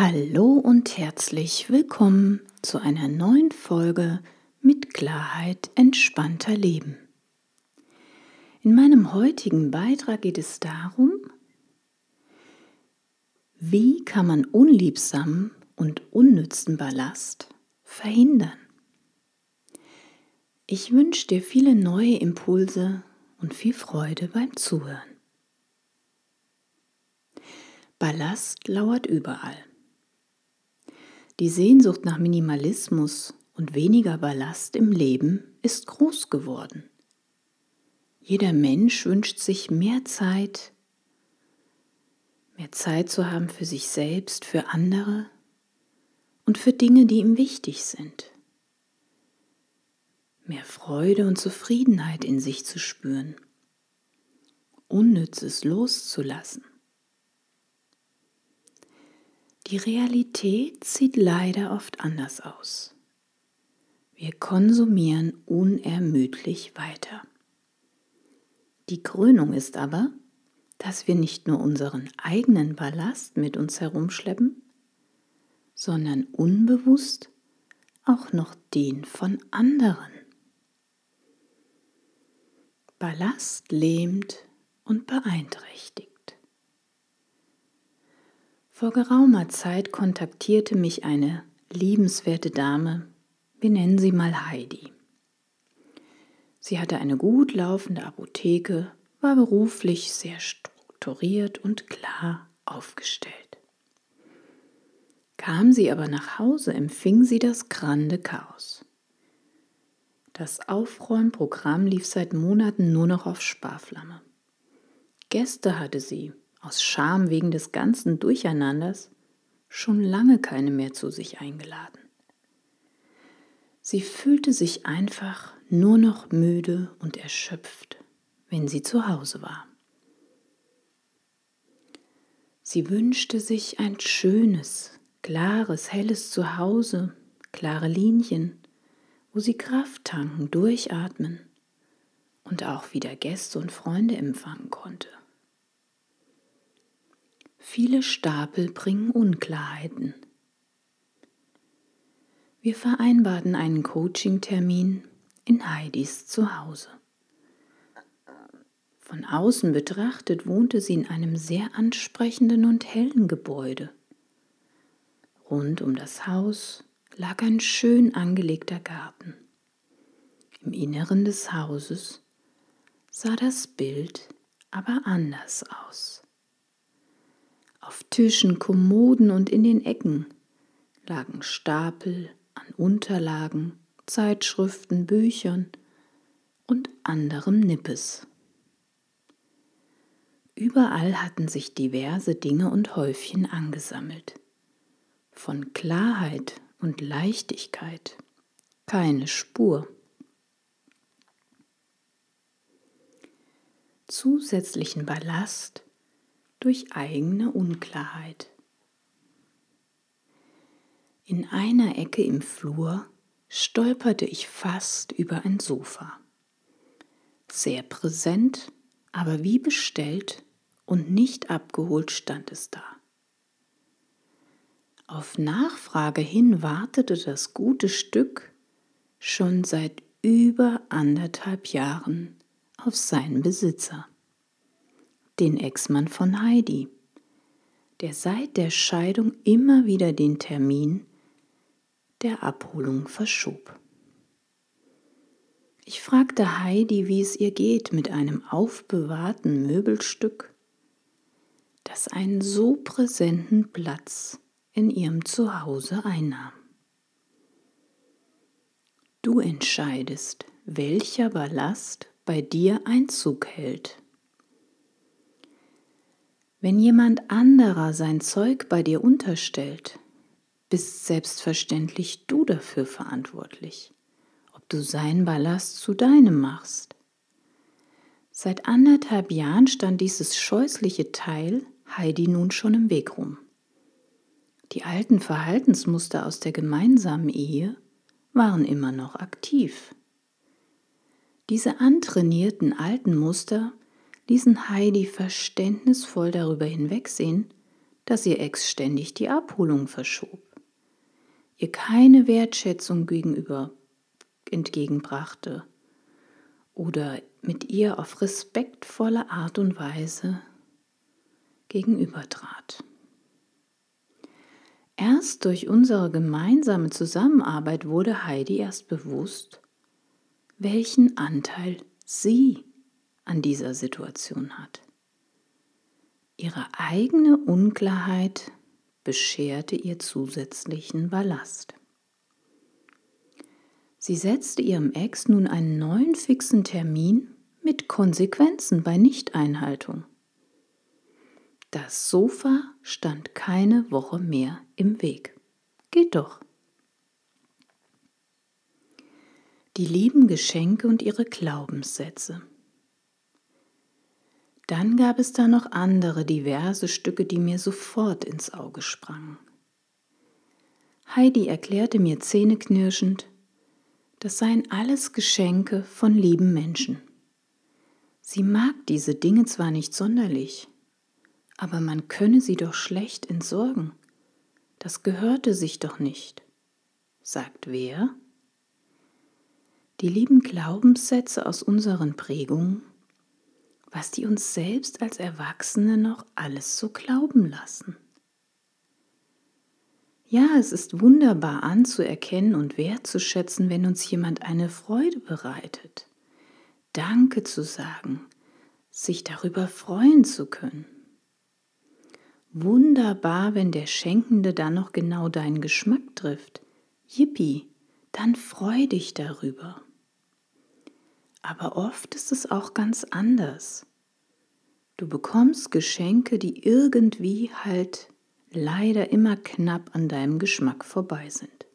Hallo und herzlich willkommen zu einer neuen Folge mit Klarheit entspannter Leben. In meinem heutigen Beitrag geht es darum, wie kann man unliebsamen und unnützen Ballast verhindern. Ich wünsche dir viele neue Impulse und viel Freude beim Zuhören. Ballast lauert überall. Die Sehnsucht nach Minimalismus und weniger Ballast im Leben ist groß geworden. Jeder Mensch wünscht sich mehr Zeit, mehr Zeit zu haben für sich selbst, für andere und für Dinge, die ihm wichtig sind. Mehr Freude und Zufriedenheit in sich zu spüren. Unnützes loszulassen. Die Realität sieht leider oft anders aus. Wir konsumieren unermüdlich weiter. Die Krönung ist aber, dass wir nicht nur unseren eigenen Ballast mit uns herumschleppen, sondern unbewusst auch noch den von anderen. Ballast lähmt und beeinträchtigt. Vor geraumer Zeit kontaktierte mich eine liebenswerte Dame, wir nennen sie mal Heidi. Sie hatte eine gut laufende Apotheke, war beruflich sehr strukturiert und klar aufgestellt. Kam sie aber nach Hause, empfing sie das grande Chaos. Das Aufräumprogramm lief seit Monaten nur noch auf Sparflamme. Gäste hatte sie, aus Scham wegen des ganzen Durcheinanders schon lange keine mehr zu sich eingeladen. Sie fühlte sich einfach nur noch müde und erschöpft, wenn sie zu Hause war. Sie wünschte sich ein schönes, klares, helles Zuhause, klare Linien, wo sie Kraft tanken, durchatmen und auch wieder Gäste und Freunde empfangen konnte. Viele Stapel bringen Unklarheiten. Wir vereinbarten einen Coaching-Termin in Heidis Zuhause. Von außen betrachtet wohnte sie in einem sehr ansprechenden und hellen Gebäude. Rund um das Haus lag ein schön angelegter Garten. Im Inneren des Hauses sah das Bild aber anders aus. Auf Tischen, Kommoden und in den Ecken lagen Stapel an Unterlagen, Zeitschriften, Büchern und anderem Nippes. Überall hatten sich diverse Dinge und Häufchen angesammelt. Von Klarheit und Leichtigkeit keine Spur. Zusätzlichen Ballast durch eigene Unklarheit. In einer Ecke im Flur stolperte ich fast über ein Sofa. Sehr präsent, aber wie bestellt und nicht abgeholt stand es da. Auf Nachfrage hin wartete das gute Stück schon seit über anderthalb Jahren auf seinen Besitzer den Ex-Mann von Heidi, der seit der Scheidung immer wieder den Termin der Abholung verschob. Ich fragte Heidi, wie es ihr geht mit einem aufbewahrten Möbelstück, das einen so präsenten Platz in ihrem Zuhause einnahm. Du entscheidest, welcher Ballast bei dir Einzug hält. Wenn jemand anderer sein Zeug bei dir unterstellt, bist selbstverständlich du dafür verantwortlich, ob du seinen Ballast zu deinem machst. Seit anderthalb Jahren stand dieses scheußliche Teil Heidi nun schon im Weg rum. Die alten Verhaltensmuster aus der gemeinsamen Ehe waren immer noch aktiv. Diese antrainierten alten Muster ließen Heidi verständnisvoll darüber hinwegsehen, dass ihr Ex ständig die Abholung verschob, ihr keine Wertschätzung gegenüber entgegenbrachte oder mit ihr auf respektvolle Art und Weise gegenübertrat. Erst durch unsere gemeinsame Zusammenarbeit wurde Heidi erst bewusst, welchen Anteil sie an dieser Situation hat. Ihre eigene Unklarheit bescherte ihr zusätzlichen Ballast. Sie setzte ihrem Ex nun einen neuen fixen Termin mit Konsequenzen bei Nichteinhaltung. Das Sofa stand keine Woche mehr im Weg. Geht doch. Die lieben Geschenke und ihre Glaubenssätze. Dann gab es da noch andere diverse Stücke, die mir sofort ins Auge sprangen. Heidi erklärte mir zähneknirschend, das seien alles Geschenke von lieben Menschen. Sie mag diese Dinge zwar nicht sonderlich, aber man könne sie doch schlecht entsorgen. Das gehörte sich doch nicht. Sagt wer? Die lieben Glaubenssätze aus unseren Prägungen, was die uns selbst als Erwachsene noch alles so glauben lassen. Ja, es ist wunderbar anzuerkennen und wertzuschätzen, wenn uns jemand eine Freude bereitet. Danke zu sagen, sich darüber freuen zu können. Wunderbar, wenn der Schenkende dann noch genau deinen Geschmack trifft. Yippie, dann freu dich darüber. Aber oft ist es auch ganz anders. Du bekommst Geschenke, die irgendwie halt leider immer knapp an deinem Geschmack vorbei sind.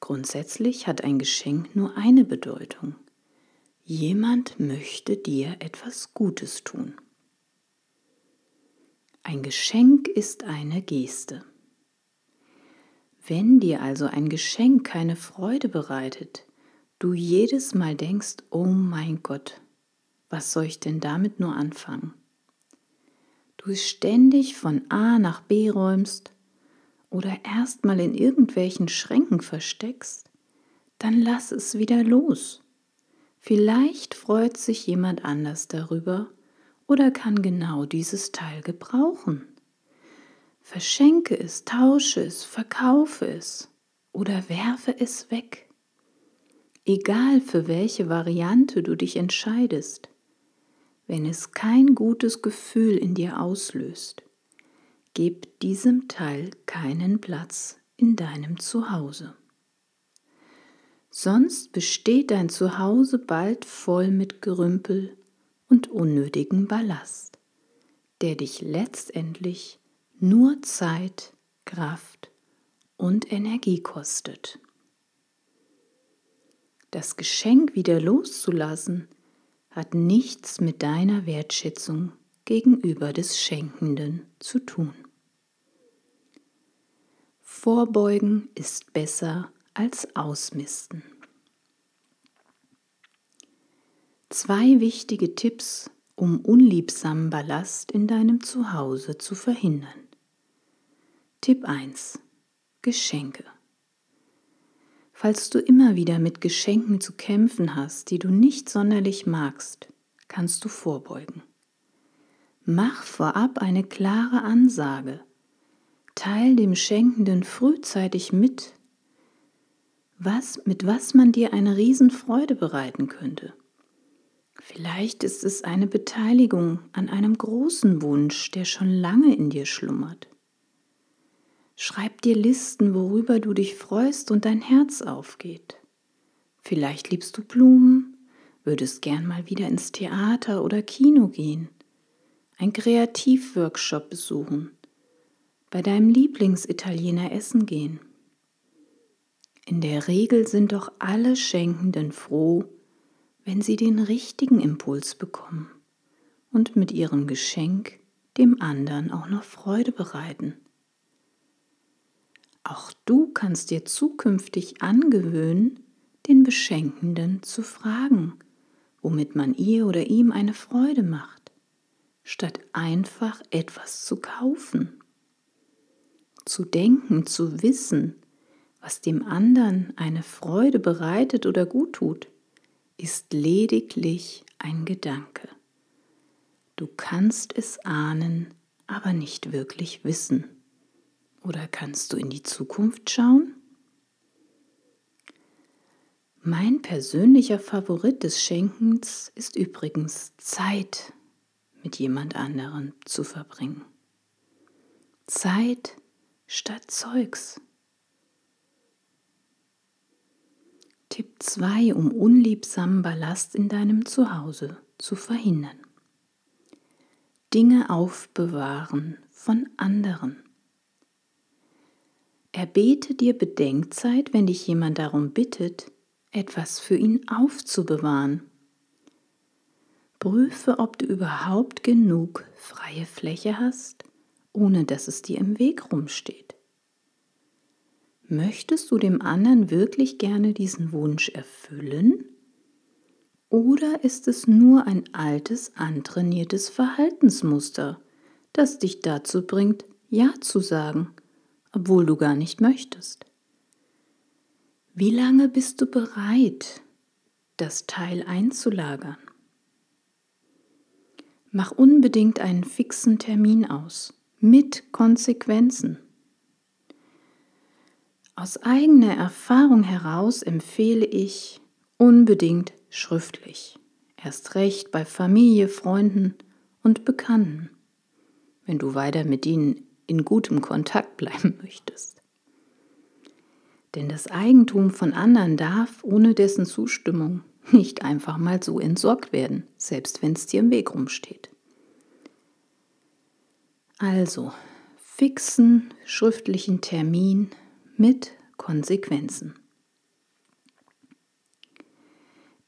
Grundsätzlich hat ein Geschenk nur eine Bedeutung. Jemand möchte dir etwas Gutes tun. Ein Geschenk ist eine Geste. Wenn dir also ein Geschenk keine Freude bereitet, du jedes Mal denkst, oh mein Gott, was soll ich denn damit nur anfangen? Du ständig von A nach B räumst oder erstmal in irgendwelchen Schränken versteckst, dann lass es wieder los. Vielleicht freut sich jemand anders darüber oder kann genau dieses Teil gebrauchen. Verschenke es, tausche es, verkaufe es oder werfe es weg. Egal für welche Variante du dich entscheidest, wenn es kein gutes Gefühl in dir auslöst, gib diesem Teil keinen Platz in deinem Zuhause. Sonst besteht dein Zuhause bald voll mit Gerümpel und unnötigen Ballast, der dich letztendlich nur Zeit, Kraft und Energie kostet. Das Geschenk wieder loszulassen hat nichts mit deiner Wertschätzung gegenüber des Schenkenden zu tun. Vorbeugen ist besser als ausmisten. Zwei wichtige Tipps, um unliebsamen Ballast in deinem Zuhause zu verhindern. Tipp 1. Geschenke. Falls du immer wieder mit Geschenken zu kämpfen hast, die du nicht sonderlich magst, kannst du vorbeugen. Mach vorab eine klare Ansage. Teil dem Schenkenden frühzeitig mit, was, mit was man dir eine Riesenfreude bereiten könnte. Vielleicht ist es eine Beteiligung an einem großen Wunsch, der schon lange in dir schlummert. Schreib dir Listen, worüber du dich freust und dein Herz aufgeht. Vielleicht liebst du Blumen, würdest gern mal wieder ins Theater oder Kino gehen, ein Kreativworkshop besuchen, bei deinem Lieblingsitaliener essen gehen. In der Regel sind doch alle Schenkenden froh, wenn sie den richtigen Impuls bekommen und mit ihrem Geschenk dem anderen auch noch Freude bereiten. Auch du kannst dir zukünftig angewöhnen, den Beschenkenden zu fragen, womit man ihr oder ihm eine Freude macht. statt einfach etwas zu kaufen. Zu denken, zu wissen, was dem anderen eine Freude bereitet oder gut tut, ist lediglich ein Gedanke. Du kannst es ahnen, aber nicht wirklich wissen. Oder kannst du in die Zukunft schauen? Mein persönlicher Favorit des Schenkens ist übrigens Zeit mit jemand anderem zu verbringen. Zeit statt Zeugs. Tipp 2, um unliebsamen Ballast in deinem Zuhause zu verhindern. Dinge aufbewahren von anderen. Erbete dir Bedenkzeit, wenn dich jemand darum bittet, etwas für ihn aufzubewahren. Prüfe, ob du überhaupt genug freie Fläche hast, ohne dass es dir im Weg rumsteht. Möchtest du dem anderen wirklich gerne diesen Wunsch erfüllen? Oder ist es nur ein altes, antrainiertes Verhaltensmuster, das dich dazu bringt, Ja zu sagen, obwohl du gar nicht möchtest? Wie lange bist du bereit, das Teil einzulagern? Mach unbedingt einen fixen Termin aus, mit Konsequenzen. Aus eigener Erfahrung heraus empfehle ich unbedingt schriftlich, erst recht bei Familie, Freunden und Bekannten, wenn du weiter mit ihnen in gutem Kontakt bleiben möchtest. Denn das Eigentum von anderen darf ohne dessen Zustimmung nicht einfach mal so entsorgt werden, selbst wenn es dir im Weg rumsteht. Also, fixen schriftlichen Termin mit Konsequenzen.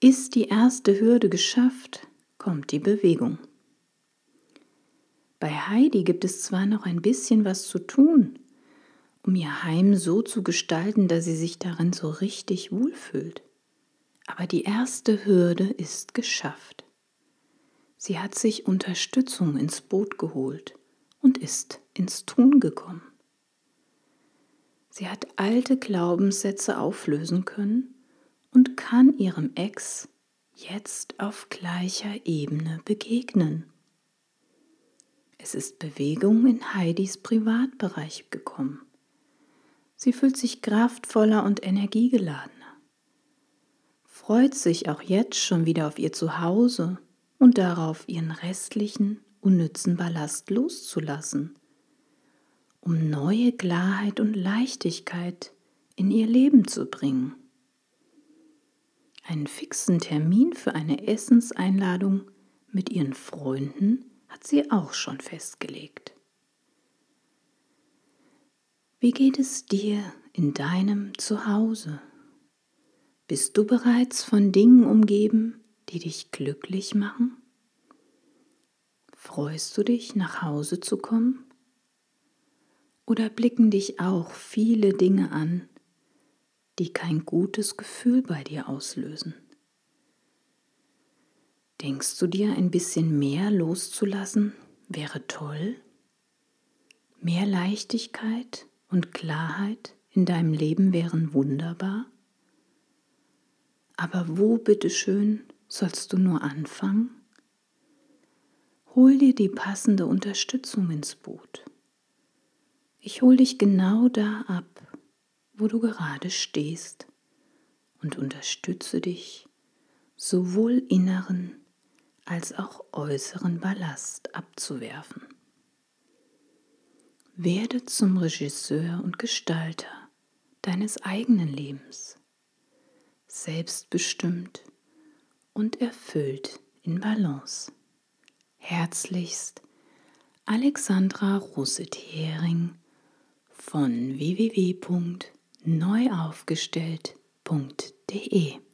Ist die erste Hürde geschafft, kommt die Bewegung. Bei Heidi gibt es zwar noch ein bisschen was zu tun, um ihr Heim so zu gestalten, dass sie sich darin so richtig wohlfühlt. Aber die erste Hürde ist geschafft. Sie hat sich Unterstützung ins Boot geholt und ist ins Tun gekommen. Sie hat alte Glaubenssätze auflösen können und kann ihrem Ex jetzt auf gleicher Ebene begegnen. Es ist Bewegung in Heidis Privatbereich gekommen. Sie fühlt sich kraftvoller und energiegeladener, freut sich auch jetzt schon wieder auf ihr Zuhause und darauf, ihren restlichen, unnützen Ballast loszulassen um neue Klarheit und Leichtigkeit in ihr Leben zu bringen. Einen fixen Termin für eine Essenseinladung mit ihren Freunden hat sie auch schon festgelegt. Wie geht es dir in deinem Zuhause? Bist du bereits von Dingen umgeben, die dich glücklich machen? Freust du dich, nach Hause zu kommen? Oder blicken dich auch viele Dinge an, die kein gutes Gefühl bei dir auslösen? Denkst du dir, ein bisschen mehr loszulassen wäre toll? Mehr Leichtigkeit und Klarheit in deinem Leben wären wunderbar? Aber wo bitteschön sollst du nur anfangen? Hol dir die passende Unterstützung ins Boot. Ich hole dich genau da ab, wo du gerade stehst und unterstütze dich, sowohl inneren als auch äußeren Ballast abzuwerfen. Werde zum Regisseur und Gestalter deines eigenen Lebens, selbstbestimmt und erfüllt in Balance. Herzlichst Alexandra Russet-Hering von www.neuaufgestellt.de